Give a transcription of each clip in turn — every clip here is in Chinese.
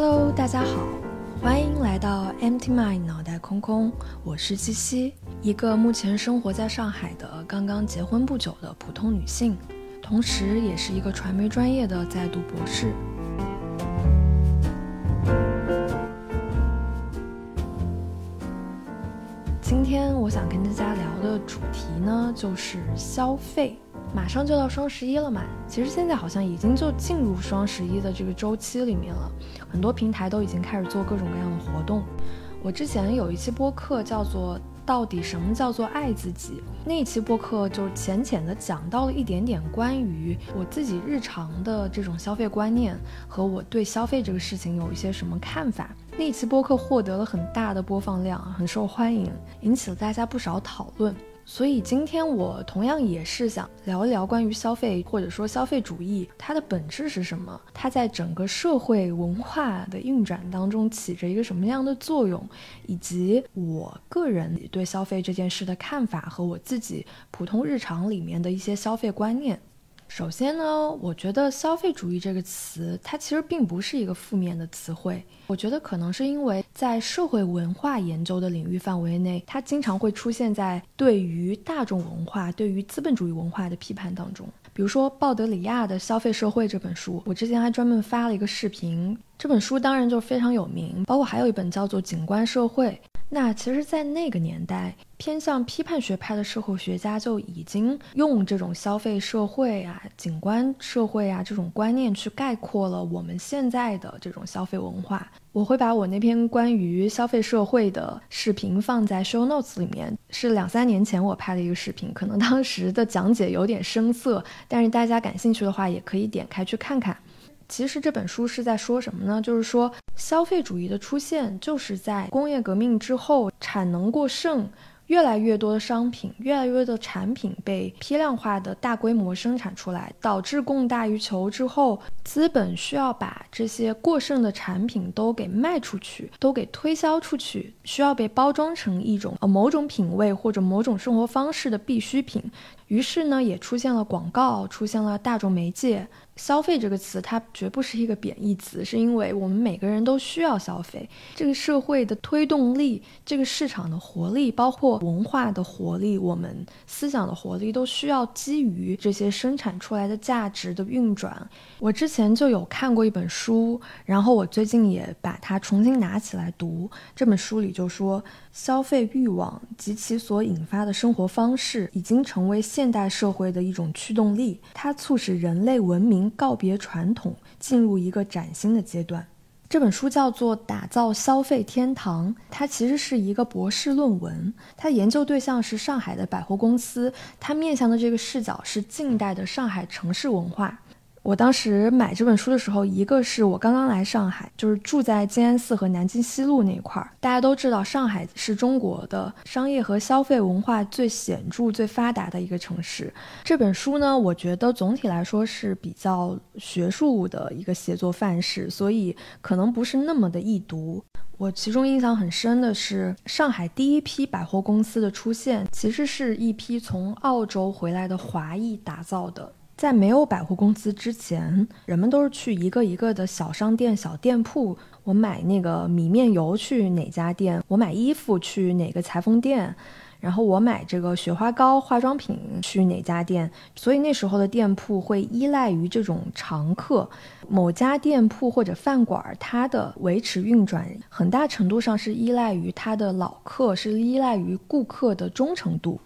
Hello，大家好，欢迎来到 Empty Mind 脑袋空空，我是七七，一个目前生活在上海的刚刚结婚不久的普通女性，同时也是一个传媒专业的在读博士。今天我想跟大家聊的主题呢，就是消费。马上就到双十一了嘛，其实现在好像已经就进入双十一的这个周期里面了，很多平台都已经开始做各种各样的活动。我之前有一期播客叫做《到底什么叫做爱自己》，那一期播客就浅浅的讲到了一点点关于我自己日常的这种消费观念和我对消费这个事情有一些什么看法。那一期播客获得了很大的播放量，很受欢迎，引起了大家不少讨论。所以今天我同样也是想聊一聊关于消费，或者说消费主义它的本质是什么，它在整个社会文化的运转当中起着一个什么样的作用，以及我个人对消费这件事的看法和我自己普通日常里面的一些消费观念。首先呢，我觉得消费主义这个词，它其实并不是一个负面的词汇。我觉得可能是因为在社会文化研究的领域范围内，它经常会出现在对于大众文化、对于资本主义文化的批判当中。比如说鲍德里亚的《消费社会》这本书，我之前还专门发了一个视频。这本书当然就非常有名，包括还有一本叫做《景观社会》。那其实，在那个年代，偏向批判学派的社会学家就已经用这种消费社会啊、景观社会啊这种观念去概括了我们现在的这种消费文化。我会把我那篇关于消费社会的视频放在 show notes 里面，是两三年前我拍的一个视频，可能当时的讲解有点生涩，但是大家感兴趣的话，也可以点开去看看。其实这本书是在说什么呢？就是说，消费主义的出现，就是在工业革命之后，产能过剩。越来越多的商品，越来越多的产品被批量化的大规模生产出来，导致供大于求之后，资本需要把这些过剩的产品都给卖出去，都给推销出去，需要被包装成一种呃某种品味或者某种生活方式的必需品。于是呢，也出现了广告，出现了大众媒介。消费这个词，它绝不是一个贬义词，是因为我们每个人都需要消费。这个社会的推动力，这个市场的活力，包括文化的活力，我们思想的活力，都需要基于这些生产出来的价值的运转。我之前就有看过一本书，然后我最近也把它重新拿起来读。这本书里就说，消费欲望及其所引发的生活方式，已经成为现代社会的一种驱动力，它促使人类文明。告别传统，进入一个崭新的阶段。这本书叫做《打造消费天堂》，它其实是一个博士论文，它研究对象是上海的百货公司，它面向的这个视角是近代的上海城市文化。我当时买这本书的时候，一个是我刚刚来上海，就是住在静安寺和南京西路那一块儿。大家都知道，上海是中国的商业和消费文化最显著、最发达的一个城市。这本书呢，我觉得总体来说是比较学术的一个写作范式，所以可能不是那么的易读。我其中印象很深的是，上海第一批百货公司的出现，其实是一批从澳洲回来的华裔打造的。在没有百货公司之前，人们都是去一个一个的小商店、小店铺。我买那个米面油去哪家店？我买衣服去哪个裁缝店？然后我买这个雪花膏、化妆品去哪家店？所以那时候的店铺会依赖于这种常客，某家店铺或者饭馆，它的维持运转很大程度上是依赖于它的老客，是依赖于顾客的忠诚度。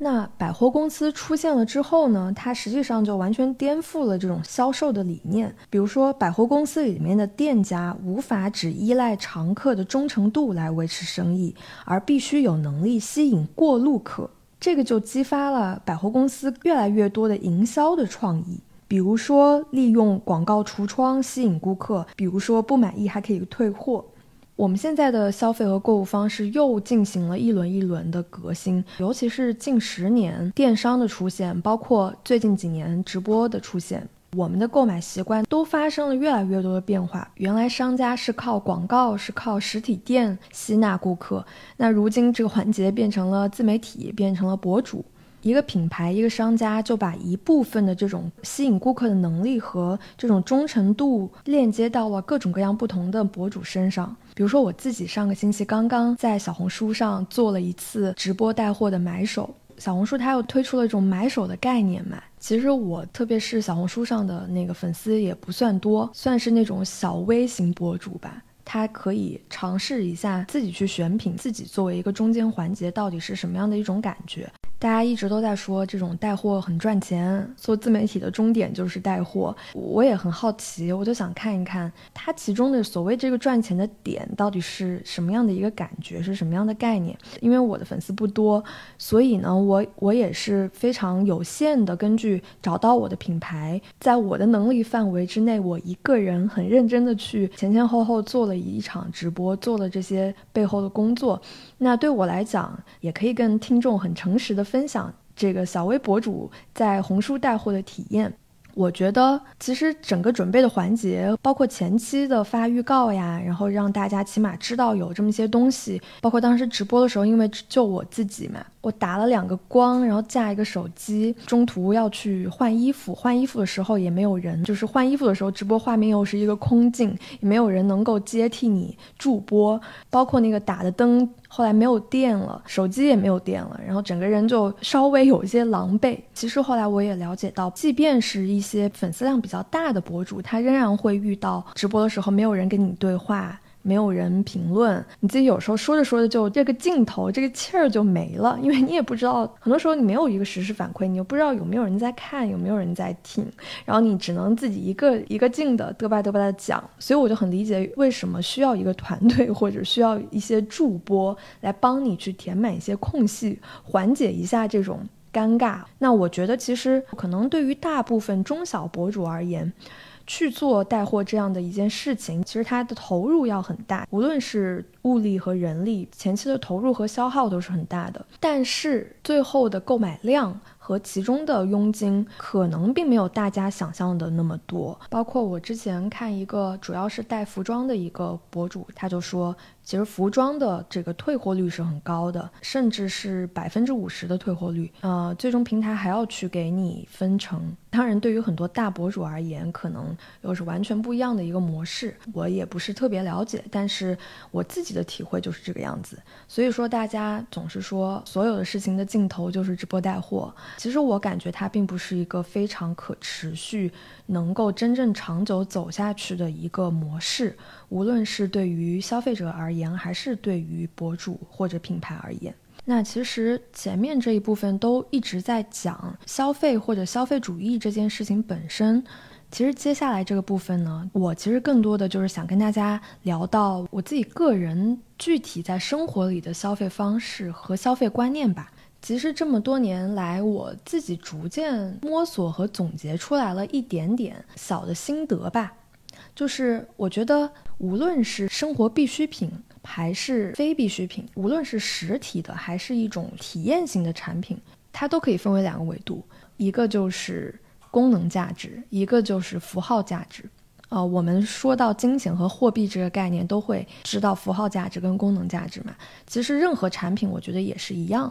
那百货公司出现了之后呢，它实际上就完全颠覆了这种销售的理念。比如说，百货公司里面的店家无法只依赖常客的忠诚度来维持生意，而必须有能力吸引过路客。这个就激发了百货公司越来越多的营销的创意，比如说利用广告橱窗吸引顾客，比如说不满意还可以退货。我们现在的消费和购物方式又进行了一轮一轮的革新，尤其是近十年电商的出现，包括最近几年直播的出现，我们的购买习惯都发生了越来越多的变化。原来商家是靠广告，是靠实体店吸纳顾客，那如今这个环节变成了自媒体，变成了博主。一个品牌、一个商家就把一部分的这种吸引顾客的能力和这种忠诚度链接到了各种各样不同的博主身上。比如说，我自己上个星期刚刚在小红书上做了一次直播带货的买手。小红书它又推出了一种买手的概念嘛。其实我特别是小红书上的那个粉丝也不算多，算是那种小微型博主吧。他可以尝试一下自己去选品，自己作为一个中间环节，到底是什么样的一种感觉。大家一直都在说这种带货很赚钱，做自媒体的终点就是带货。我也很好奇，我就想看一看它其中的所谓这个赚钱的点到底是什么样的一个感觉，是什么样的概念。因为我的粉丝不多，所以呢，我我也是非常有限的，根据找到我的品牌，在我的能力范围之内，我一个人很认真的去前前后后做了一场直播，做了这些背后的工作。那对我来讲，也可以跟听众很诚实的分享这个小微博主在红书带货的体验。我觉得其实整个准备的环节，包括前期的发预告呀，然后让大家起码知道有这么些东西，包括当时直播的时候，因为就我自己嘛。我打了两个光，然后架一个手机，中途要去换衣服，换衣服的时候也没有人，就是换衣服的时候，直播画面又是一个空镜，也没有人能够接替你助播，包括那个打的灯后来没有电了，手机也没有电了，然后整个人就稍微有一些狼狈。其实后来我也了解到，即便是一些粉丝量比较大的博主，他仍然会遇到直播的时候没有人跟你对话。没有人评论，你自己有时候说着说着就这个镜头这个气儿就没了，因为你也不知道，很多时候你没有一个实时反馈，你又不知道有没有人在看，有没有人在听，然后你只能自己一个一个劲的嘚吧嘚吧的讲，所以我就很理解为什么需要一个团队或者需要一些助播来帮你去填满一些空隙，缓解一下这种尴尬。那我觉得其实可能对于大部分中小博主而言。去做带货这样的一件事情，其实它的投入要很大，无论是物力和人力，前期的投入和消耗都是很大的。但是最后的购买量和其中的佣金，可能并没有大家想象的那么多。包括我之前看一个主要是带服装的一个博主，他就说。其实服装的这个退货率是很高的，甚至是百分之五十的退货率。呃，最终平台还要去给你分成。当然，对于很多大博主而言，可能又是完全不一样的一个模式。我也不是特别了解，但是我自己的体会就是这个样子。所以说，大家总是说所有的事情的尽头就是直播带货，其实我感觉它并不是一个非常可持续、能够真正长久走下去的一个模式。无论是对于消费者而言，言还是对于博主或者品牌而言，那其实前面这一部分都一直在讲消费或者消费主义这件事情本身。其实接下来这个部分呢，我其实更多的就是想跟大家聊到我自己个人具体在生活里的消费方式和消费观念吧。其实这么多年来，我自己逐渐摸索和总结出来了一点点小的心得吧。就是我觉得，无论是生活必需品还是非必需品，无论是实体的还是一种体验型的产品，它都可以分为两个维度，一个就是功能价值，一个就是符号价值。呃，我们说到金钱和货币这个概念，都会知道符号价值跟功能价值嘛。其实任何产品，我觉得也是一样。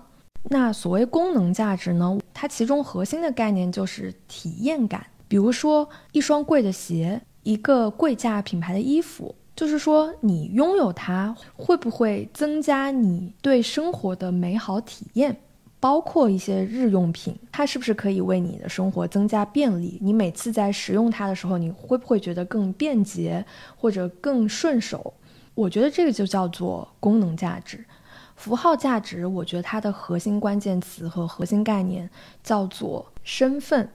那所谓功能价值呢，它其中核心的概念就是体验感。比如说一双贵的鞋。一个贵价品牌的衣服，就是说你拥有它会不会增加你对生活的美好体验？包括一些日用品，它是不是可以为你的生活增加便利？你每次在使用它的时候，你会不会觉得更便捷或者更顺手？我觉得这个就叫做功能价值。符号价值，我觉得它的核心关键词和核心概念叫做身份，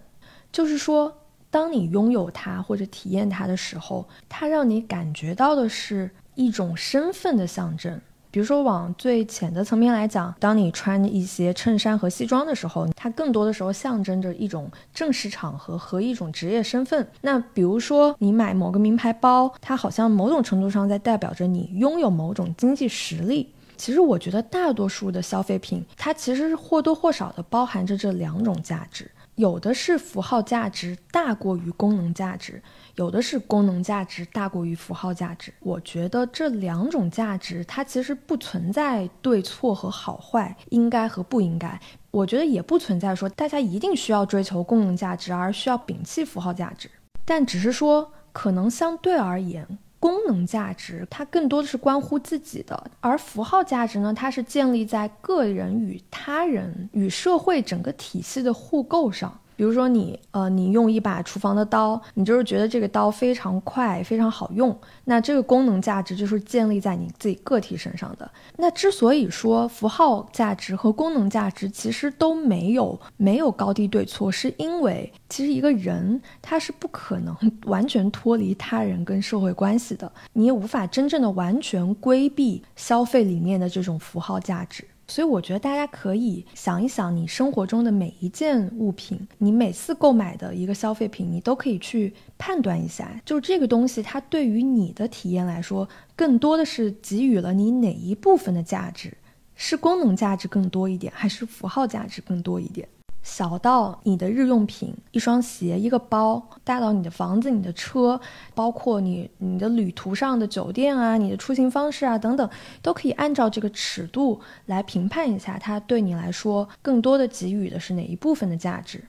就是说。当你拥有它或者体验它的时候，它让你感觉到的是一种身份的象征。比如说，往最浅的层面来讲，当你穿一些衬衫和西装的时候，它更多的时候象征着一种正式场合和一种职业身份。那比如说，你买某个名牌包，它好像某种程度上在代表着你拥有某种经济实力。其实，我觉得大多数的消费品，它其实是或多或少的包含着这两种价值。有的是符号价值大过于功能价值，有的是功能价值大过于符号价值。我觉得这两种价值它其实不存在对错和好坏，应该和不应该。我觉得也不存在说大家一定需要追求功能价值而需要摒弃符号价值，但只是说可能相对而言。功能价值，它更多的是关乎自己的，而符号价值呢，它是建立在个人与他人与社会整个体系的互构上。比如说你，呃，你用一把厨房的刀，你就是觉得这个刀非常快，非常好用。那这个功能价值就是建立在你自己个体身上的。那之所以说符号价值和功能价值其实都没有没有高低对错，是因为其实一个人他是不可能完全脱离他人跟社会关系的，你也无法真正的完全规避消费里面的这种符号价值。所以我觉得大家可以想一想，你生活中的每一件物品，你每次购买的一个消费品，你都可以去判断一下，就这个东西它对于你的体验来说，更多的是给予了你哪一部分的价值，是功能价值更多一点，还是符号价值更多一点？小到你的日用品，一双鞋、一个包；大到你的房子、你的车，包括你你的旅途上的酒店啊、你的出行方式啊等等，都可以按照这个尺度来评判一下，它对你来说更多的给予的是哪一部分的价值。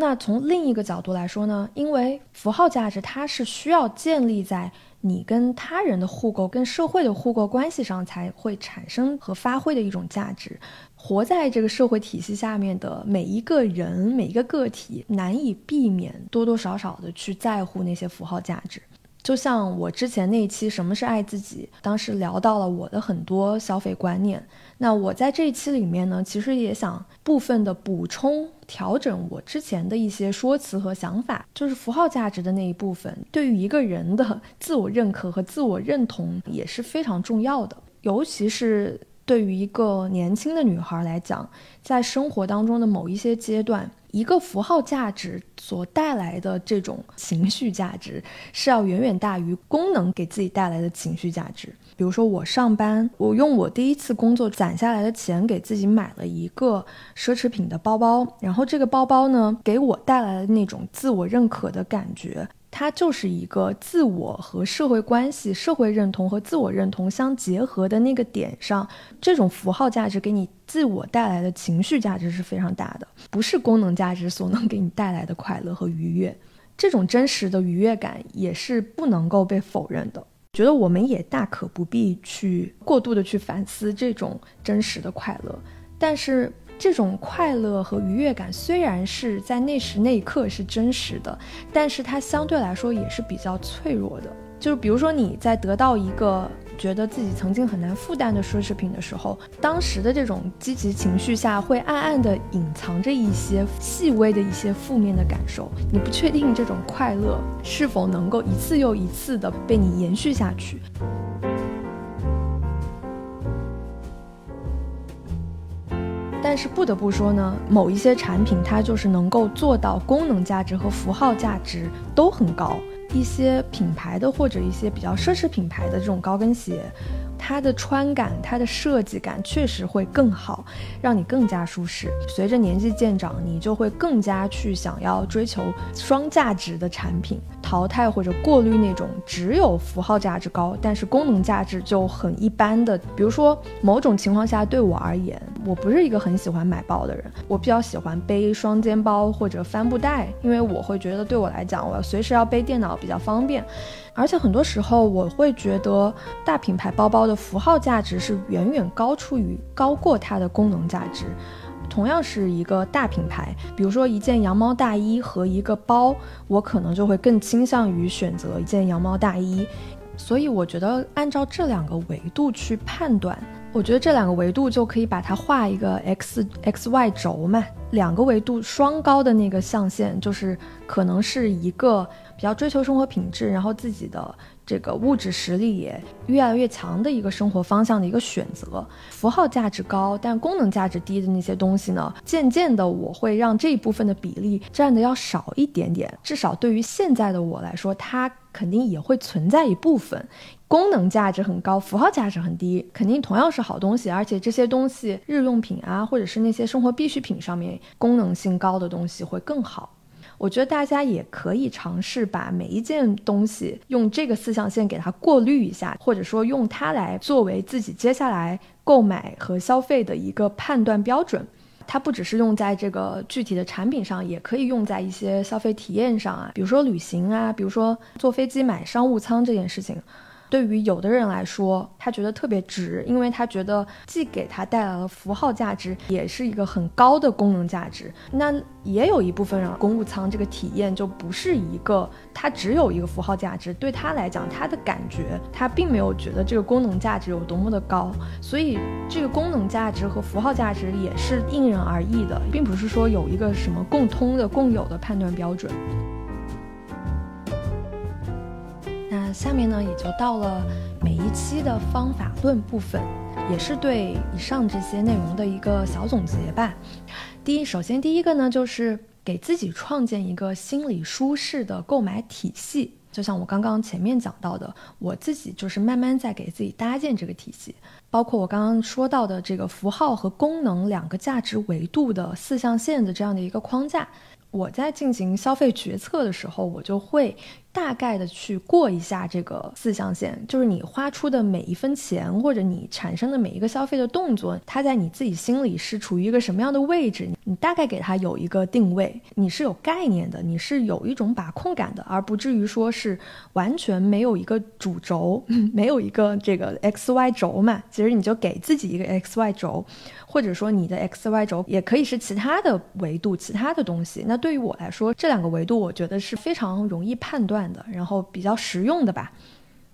那从另一个角度来说呢？因为符号价值它是需要建立在你跟他人的互购、跟社会的互购关系上才会产生和发挥的一种价值。活在这个社会体系下面的每一个人、每一个个体，难以避免多多少少的去在乎那些符号价值。就像我之前那一期《什么是爱自己》，当时聊到了我的很多消费观念。那我在这一期里面呢，其实也想部分的补充、调整我之前的一些说辞和想法，就是符号价值的那一部分，对于一个人的自我认可和自我认同也是非常重要的，尤其是。对于一个年轻的女孩来讲，在生活当中的某一些阶段，一个符号价值所带来的这种情绪价值，是要远远大于功能给自己带来的情绪价值。比如说，我上班，我用我第一次工作攒下来的钱给自己买了一个奢侈品的包包，然后这个包包呢，给我带来的那种自我认可的感觉。它就是一个自我和社会关系、社会认同和自我认同相结合的那个点上，这种符号价值给你自我带来的情绪价值是非常大的，不是功能价值所能给你带来的快乐和愉悦。这种真实的愉悦感也是不能够被否认的。觉得我们也大可不必去过度的去反思这种真实的快乐，但是。这种快乐和愉悦感虽然是在那时那一刻是真实的，但是它相对来说也是比较脆弱的。就是比如说你在得到一个觉得自己曾经很难负担的奢侈品的时候，当时的这种积极情绪下会暗暗的隐藏着一些细微的一些负面的感受。你不确定这种快乐是否能够一次又一次的被你延续下去。但是不得不说呢，某一些产品它就是能够做到功能价值和符号价值都很高。一些品牌的或者一些比较奢侈品牌的这种高跟鞋。它的穿感、它的设计感确实会更好，让你更加舒适。随着年纪渐长，你就会更加去想要追求双价值的产品，淘汰或者过滤那种只有符号价值高，但是功能价值就很一般的。比如说，某种情况下，对我而言，我不是一个很喜欢买包的人，我比较喜欢背双肩包或者帆布袋，因为我会觉得对我来讲，我要随时要背电脑比较方便。而且很多时候，我会觉得大品牌包包的符号价值是远远高出于高过它的功能价值。同样是一个大品牌，比如说一件羊毛大衣和一个包，我可能就会更倾向于选择一件羊毛大衣。所以我觉得按照这两个维度去判断，我觉得这两个维度就可以把它画一个 x x y 轴嘛，两个维度双高的那个象限就是可能是一个。比较追求生活品质，然后自己的这个物质实力也越来越强的一个生活方向的一个选择。符号价值高但功能价值低的那些东西呢，渐渐的我会让这一部分的比例占的要少一点点。至少对于现在的我来说，它肯定也会存在一部分。功能价值很高，符号价值很低，肯定同样是好东西。而且这些东西日用品啊，或者是那些生活必需品上面功能性高的东西会更好。我觉得大家也可以尝试把每一件东西用这个四象限给它过滤一下，或者说用它来作为自己接下来购买和消费的一个判断标准。它不只是用在这个具体的产品上，也可以用在一些消费体验上啊，比如说旅行啊，比如说坐飞机买商务舱这件事情。对于有的人来说，他觉得特别值，因为他觉得既给他带来了符号价值，也是一个很高的功能价值。那也有一部分人，公务舱这个体验就不是一个，它只有一个符号价值，对他来讲，他的感觉，他并没有觉得这个功能价值有多么的高。所以，这个功能价值和符号价值也是因人而异的，并不是说有一个什么共通的、共有的判断标准。下面呢，也就到了每一期的方法论部分，也是对以上这些内容的一个小总结吧。第一，首先第一个呢，就是给自己创建一个心理舒适的购买体系。就像我刚刚前面讲到的，我自己就是慢慢在给自己搭建这个体系，包括我刚刚说到的这个符号和功能两个价值维度的四象限的这样的一个框架。我在进行消费决策的时候，我就会。大概的去过一下这个四象限，就是你花出的每一分钱，或者你产生的每一个消费的动作，它在你自己心里是处于一个什么样的位置？你大概给它有一个定位，你是有概念的，你是有一种把控感的，而不至于说是完全没有一个主轴，没有一个这个 x y 轴嘛。其实你就给自己一个 x y 轴，或者说你的 x y 轴也可以是其他的维度、其他的东西。那对于我来说，这两个维度我觉得是非常容易判断。的，然后比较实用的吧。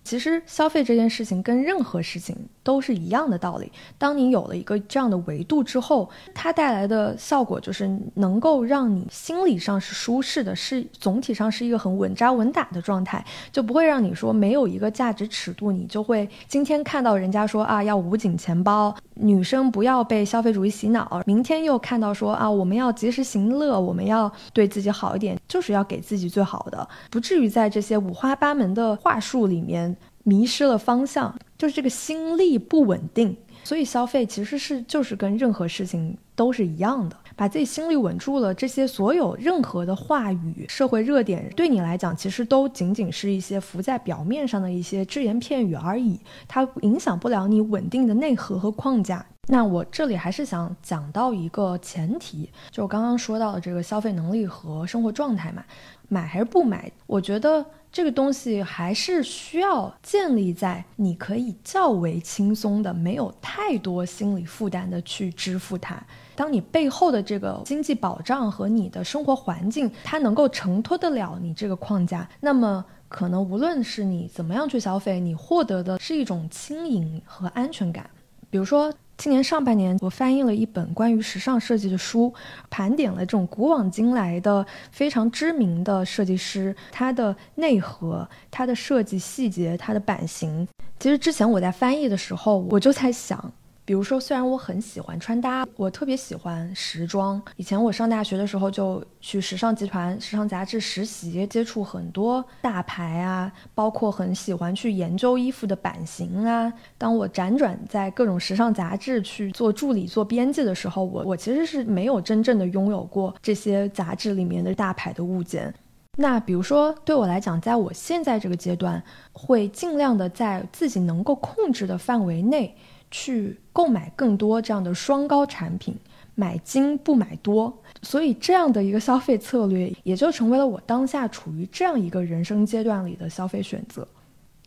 其实消费这件事情跟任何事情都是一样的道理。当你有了一个这样的维度之后，它带来的效果就是能够让你心理上是舒适的，是总体上是一个很稳扎稳打的状态，就不会让你说没有一个价值尺度，你就会今天看到人家说啊要捂紧钱包，女生不要被消费主义洗脑，明天又看到说啊我们要及时行乐，我们要对自己好一点，就是要给自己最好的，不至于在这些五花八门的话术里面。迷失了方向，就是这个心力不稳定，所以消费其实是就是跟任何事情都是一样的，把自己心力稳住了，这些所有任何的话语、社会热点，对你来讲其实都仅仅是一些浮在表面上的一些只言片语而已，它影响不了你稳定的内核和框架。那我这里还是想讲到一个前提，就刚刚说到的这个消费能力和生活状态嘛，买还是不买？我觉得。这个东西还是需要建立在你可以较为轻松的、没有太多心理负担的去支付它。当你背后的这个经济保障和你的生活环境，它能够承托得了你这个框架，那么可能无论是你怎么样去消费，你获得的是一种轻盈和安全感。比如说。今年上半年，我翻译了一本关于时尚设计的书，盘点了这种古往今来的非常知名的设计师，他的内核、他的设计细节、他的版型。其实之前我在翻译的时候，我就在想。比如说，虽然我很喜欢穿搭，我特别喜欢时装。以前我上大学的时候就去时尚集团、时尚杂志实习，接触很多大牌啊，包括很喜欢去研究衣服的版型啊。当我辗转在各种时尚杂志去做助理、做编辑的时候，我我其实是没有真正的拥有过这些杂志里面的大牌的物件。那比如说，对我来讲，在我现在这个阶段，会尽量的在自己能够控制的范围内。去购买更多这样的双高产品，买精不买多，所以这样的一个消费策略也就成为了我当下处于这样一个人生阶段里的消费选择。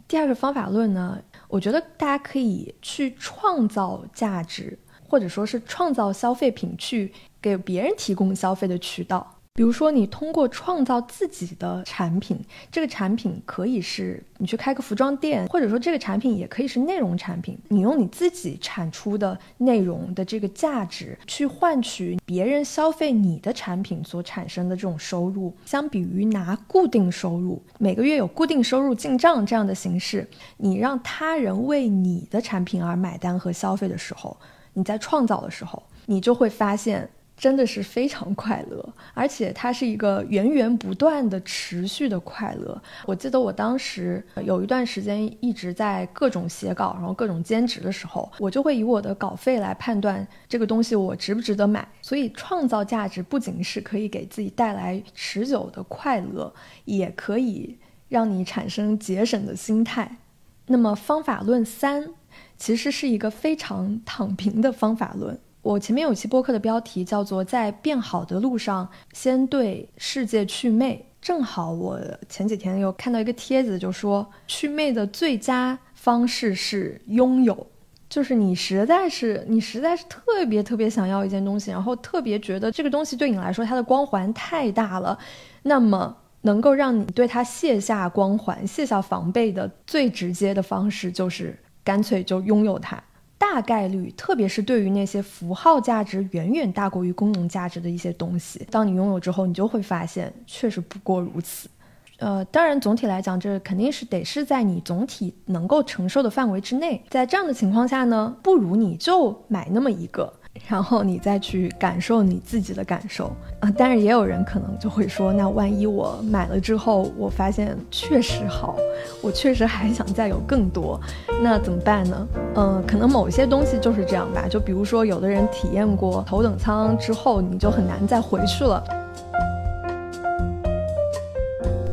第二个方法论呢，我觉得大家可以去创造价值，或者说是创造消费品，去给别人提供消费的渠道。比如说，你通过创造自己的产品，这个产品可以是你去开个服装店，或者说这个产品也可以是内容产品。你用你自己产出的内容的这个价值去换取别人消费你的产品所产生的这种收入，相比于拿固定收入，每个月有固定收入进账这样的形式，你让他人为你的产品而买单和消费的时候，你在创造的时候，你就会发现。真的是非常快乐，而且它是一个源源不断的持续的快乐。我记得我当时有一段时间一直在各种写稿，然后各种兼职的时候，我就会以我的稿费来判断这个东西我值不值得买。所以创造价值不仅是可以给自己带来持久的快乐，也可以让你产生节省的心态。那么方法论三其实是一个非常躺平的方法论。我前面有期播客的标题叫做“在变好的路上，先对世界祛魅”。正好我前几天又看到一个帖子，就说祛魅的最佳方式是拥有，就是你实在是你实在是特别特别想要一件东西，然后特别觉得这个东西对你来说它的光环太大了，那么能够让你对它卸下光环、卸下防备的最直接的方式，就是干脆就拥有它。大概率，特别是对于那些符号价值远远大过于功能价值的一些东西，当你拥有之后，你就会发现确实不过如此。呃，当然，总体来讲，这肯定是得是在你总体能够承受的范围之内。在这样的情况下呢，不如你就买那么一个。然后你再去感受你自己的感受啊，但是也有人可能就会说，那万一我买了之后，我发现确实好，我确实还想再有更多，那怎么办呢？嗯，可能某些东西就是这样吧，就比如说有的人体验过头等舱之后，你就很难再回去了。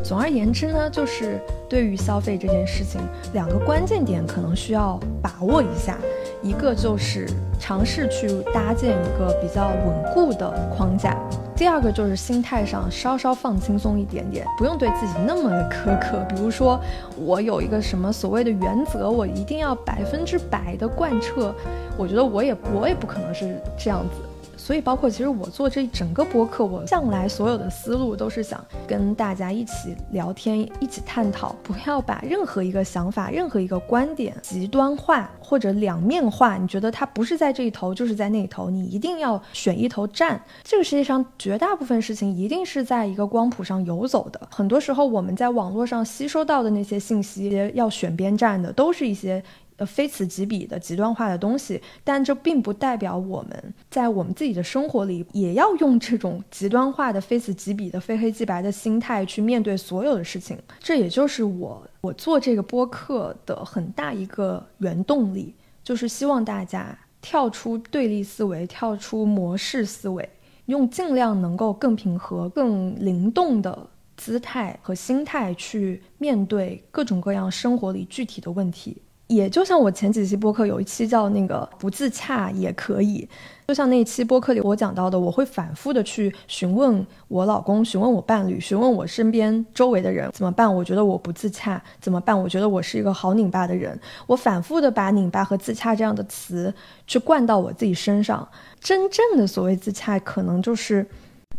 总而言之呢，就是对于消费这件事情，两个关键点可能需要把握一下。一个就是尝试去搭建一个比较稳固的框架，第二个就是心态上稍稍放轻松一点点，不用对自己那么的苛刻。比如说，我有一个什么所谓的原则，我一定要百分之百的贯彻，我觉得我也我也不可能是这样子。所以，包括其实我做这整个播客，我向来所有的思路都是想跟大家一起聊天，一起探讨，不要把任何一个想法、任何一个观点极端化或者两面化。你觉得它不是在这一头，就是在那一头，你一定要选一头站。这个世界上绝大部分事情一定是在一个光谱上游走的。很多时候，我们在网络上吸收到的那些信息，要选边站的，都是一些。呃，非此即彼的极端化的东西，但这并不代表我们在我们自己的生活里也要用这种极端化的、非此即彼的、非黑即白的心态去面对所有的事情。这也就是我我做这个播客的很大一个原动力，就是希望大家跳出对立思维，跳出模式思维，用尽量能够更平和、更灵动的姿态和心态去面对各种各样生活里具体的问题。也就像我前几期播客有一期叫那个不自洽也可以，就像那一期播客里我讲到的，我会反复的去询问我老公、询问我伴侣、询问我身边周围的人怎么办？我觉得我不自洽，怎么办？我觉得我是一个好拧巴的人。我反复的把拧巴和自洽这样的词去灌到我自己身上。真正的所谓自洽，可能就是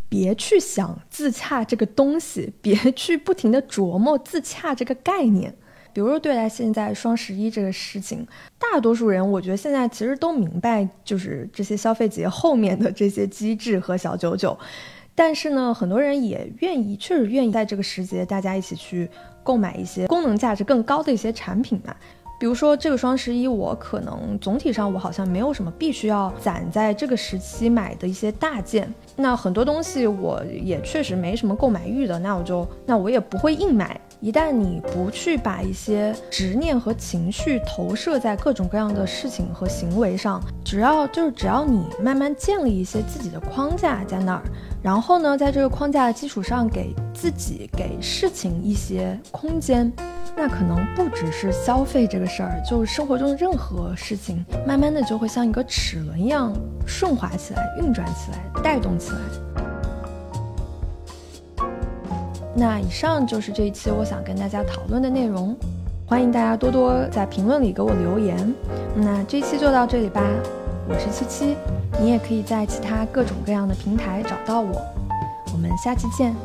别去想自洽这个东西，别去不停的琢磨自洽这个概念。比如说，对待现在双十一这个事情，大多数人我觉得现在其实都明白，就是这些消费节后面的这些机制和小九九。但是呢，很多人也愿意，确实愿意在这个时节大家一起去购买一些功能价值更高的一些产品嘛。比如说这个双十一，我可能总体上我好像没有什么必须要攒在这个时期买的一些大件。那很多东西我也确实没什么购买欲的，那我就那我也不会硬买。一旦你不去把一些执念和情绪投射在各种各样的事情和行为上，只要就是只要你慢慢建立一些自己的框架在那儿，然后呢，在这个框架的基础上给自己给事情一些空间，那可能不只是消费这个事儿，就是生活中的任何事情，慢慢的就会像一个齿轮一样顺滑起来、运转起来、带动起来。那以上就是这一期我想跟大家讨论的内容，欢迎大家多多在评论里给我留言。那这期就到这里吧，我是七七，你也可以在其他各种各样的平台找到我，我们下期见。